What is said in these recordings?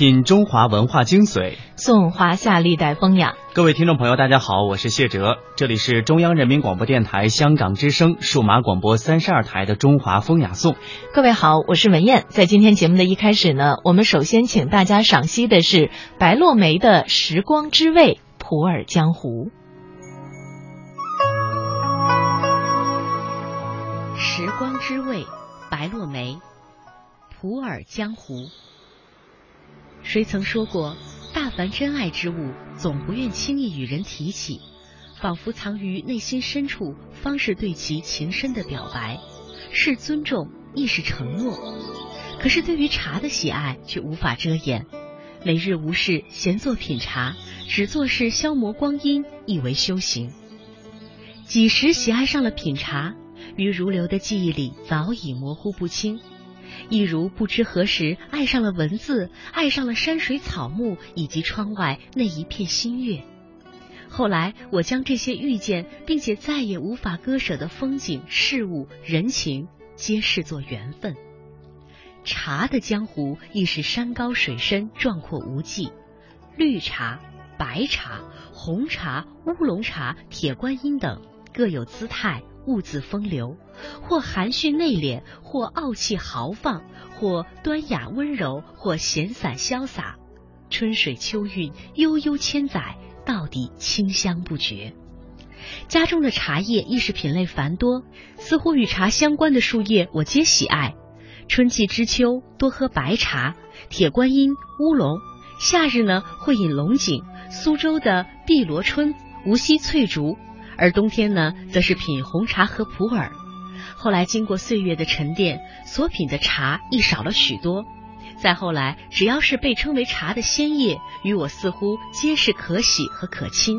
品中华文化精髓，颂华夏历代风雅。各位听众朋友，大家好，我是谢哲，这里是中央人民广播电台香港之声数码广播三十二台的中华风雅颂。各位好，我是文燕。在今天节目的一开始呢，我们首先请大家赏析的是白落梅的《时光之味·普洱江湖》。《时光之味》，白落梅，《普洱江湖》。谁曾说过，大凡真爱之物，总不愿轻易与人提起，仿佛藏于内心深处，方是对其情深的表白，是尊重，亦是承诺。可是对于茶的喜爱却无法遮掩，每日无事闲坐品茶，只做事消磨光阴，亦为修行。几时喜爱上了品茶，于如流的记忆里早已模糊不清。一如不知何时爱上了文字，爱上了山水草木以及窗外那一片新月。后来，我将这些遇见并且再也无法割舍的风景、事物、人情，皆视作缘分。茶的江湖亦是山高水深、壮阔无际。绿茶、白茶、红茶、乌龙茶、铁观音等各有姿态。兀自风流，或含蓄内敛，或傲气豪放，或端雅温柔，或闲散潇洒。春水秋韵，悠悠千载，到底清香不绝。家中的茶叶亦是品类繁多，似乎与茶相关的树叶我皆喜爱。春季之秋多喝白茶、铁观音、乌龙；夏日呢会饮龙井、苏州的碧螺春、无锡翠竹。而冬天呢，则是品红茶和普洱。后来经过岁月的沉淀，所品的茶亦少了许多。再后来，只要是被称为茶的鲜叶，与我似乎皆是可喜和可亲。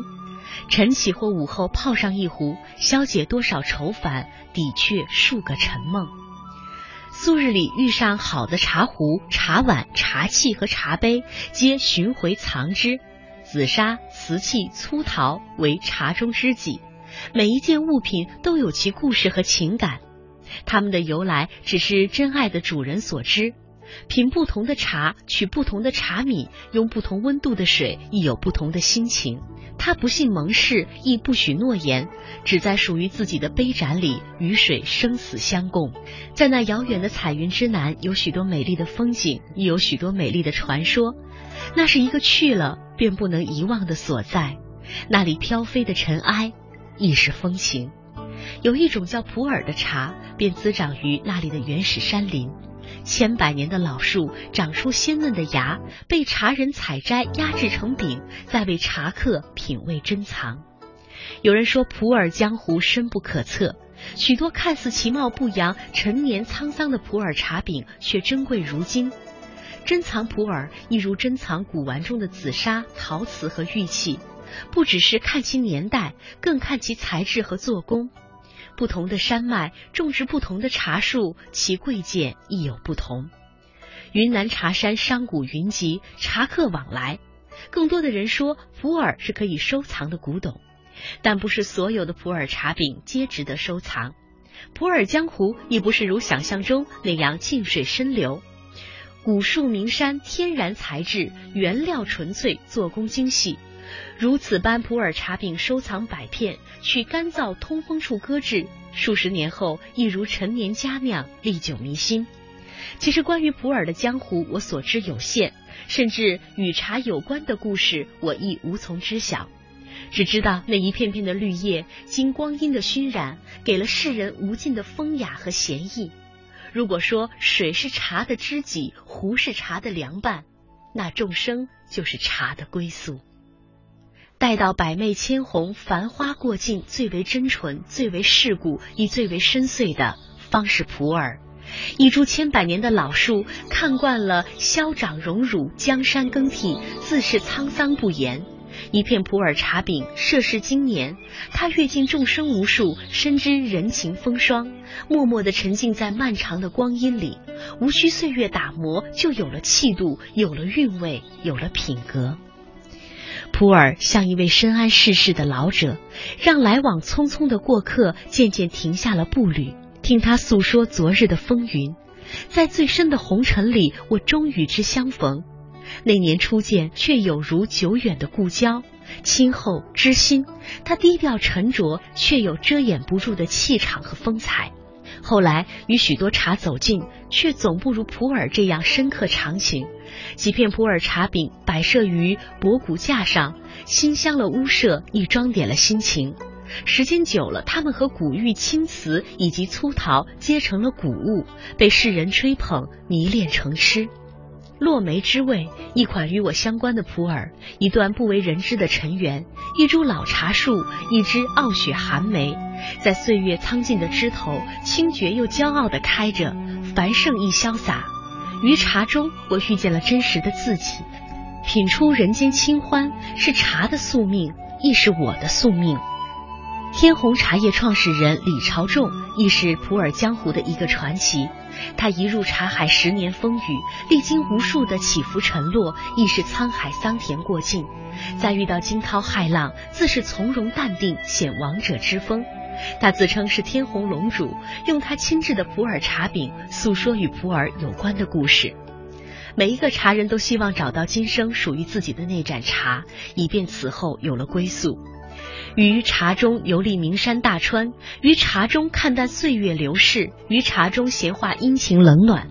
晨起或午后泡上一壶，消解多少愁烦，抵却数个沉梦。素日里遇上好的茶壶、茶碗、茶器和茶杯，皆寻回藏之。紫砂、瓷器、粗陶为茶中知己。每一件物品都有其故事和情感，它们的由来只是真爱的主人所知。品不同的茶，取不同的茶米，用不同温度的水，亦有不同的心情。他不信盟誓，亦不许诺言，只在属于自己的杯盏里，与水生死相共。在那遥远的彩云之南，有许多美丽的风景，亦有许多美丽的传说。那是一个去了便不能遗忘的所在，那里飘飞的尘埃。亦是风情，有一种叫普洱的茶，便滋长于那里的原始山林。千百年的老树长出鲜嫩的芽，被茶人采摘压制成饼，再为茶客品味珍藏。有人说普洱江湖深不可测，许多看似其貌不扬、陈年沧桑的普洱茶饼却珍贵如金。珍藏普洱，一如珍藏古玩中的紫砂、陶瓷和玉器。不只是看其年代，更看其材质和做工。不同的山脉种植不同的茶树，其贵贱亦有不同。云南茶山商贾云集，茶客往来。更多的人说普洱是可以收藏的古董，但不是所有的普洱茶饼皆值得收藏。普洱江湖亦不是如想象中那样静水深流。古树名山，天然材质，原料纯粹，做工精细。如此般普洱茶饼收藏百片，去干燥通风处搁置，数十年后亦如陈年佳酿，历久弥新。其实关于普洱的江湖，我所知有限，甚至与茶有关的故事，我亦无从知晓。只知道那一片片的绿叶，经光阴的熏染，给了世人无尽的风雅和闲逸。如果说水是茶的知己，壶是茶的凉伴，那众生就是茶的归宿。待到百媚千红、繁花过尽，最为真纯、最为世故，亦最为深邃的，方是普洱。一株千百年的老树，看惯了消长荣辱、江山更替，自是沧桑不言。一片普洱茶饼，涉世经年，它阅尽众生无数，深知人情风霜，默默地沉浸在漫长的光阴里，无需岁月打磨，就有了气度，有了韵味，有了品格。普洱像一位深谙世事的老者，让来往匆匆的过客渐渐停下了步履，听他诉说昨日的风云。在最深的红尘里，我终与之相逢。那年初见，却有如久远的故交，亲厚知心。他低调沉着，却有遮掩不住的气场和风采。后来与许多茶走近，却总不如普洱这样深刻长情。几片普洱茶饼摆设于博古架上，馨香了屋舍，亦装点了心情。时间久了，它们和古玉、青瓷以及粗陶结成了古物，被世人吹捧、迷恋成痴。落梅之味，一款与我相关的普洱，一段不为人知的尘缘，一株老茶树，一支傲雪寒梅，在岁月苍劲的枝头，清绝又骄傲地开着，繁盛亦潇洒。于茶中，我遇见了真实的自己，品出人间清欢，是茶的宿命，亦是我的宿命。天弘茶叶创始人李朝仲亦是普洱江湖的一个传奇。他一入茶海十年风雨，历经无数的起伏沉落，亦是沧海桑田过尽。在遇到惊涛骇浪，自是从容淡定，显王者之风。他自称是天虹龙主，用他亲制的普洱茶饼诉说与普洱有关的故事。每一个茶人都希望找到今生属于自己的那盏茶，以便此后有了归宿。于茶中游历名山大川，于茶中看淡岁月流逝，于茶中闲话阴晴冷暖。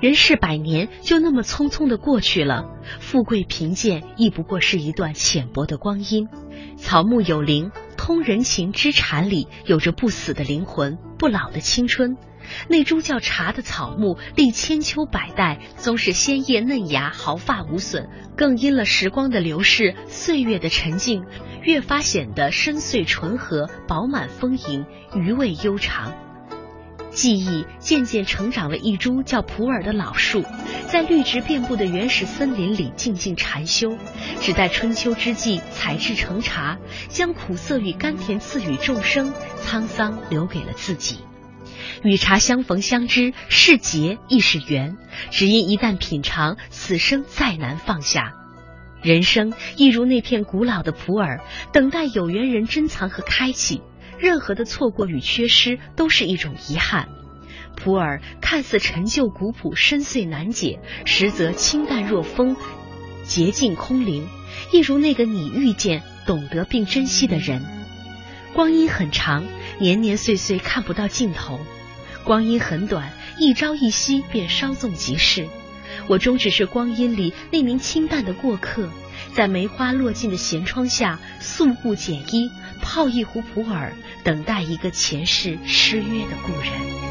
人世百年就那么匆匆的过去了，富贵贫贱亦不过是一段浅薄的光阴。草木有灵，通人情之禅里有着不死的灵魂，不老的青春。那株叫茶的草木，历千秋百代，总是鲜叶嫩芽，毫发无损，更因了时光的流逝，岁月的沉静。越发显得深邃醇和、饱满丰盈、余味悠长。记忆渐渐成长了一株叫普洱的老树，在绿植遍布的原始森林里静静禅修，只待春秋之际采制成茶，将苦涩与甘甜赐予众生，沧桑留给了自己。与茶相逢相知，是劫亦是缘，只因一旦品尝，此生再难放下。人生亦如那片古老的普洱，等待有缘人珍藏和开启。任何的错过与缺失，都是一种遗憾。普洱看似陈旧古朴、深邃难解，实则清淡若风、洁净空灵。一如那个你遇见、懂得并珍惜的人。光阴很长，年年岁岁看不到尽头；光阴很短，一朝一夕便稍纵即逝。我终只是光阴里那名清淡的过客，在梅花落尽的闲窗下，素布简衣，泡一壶普洱，等待一个前世失约的故人。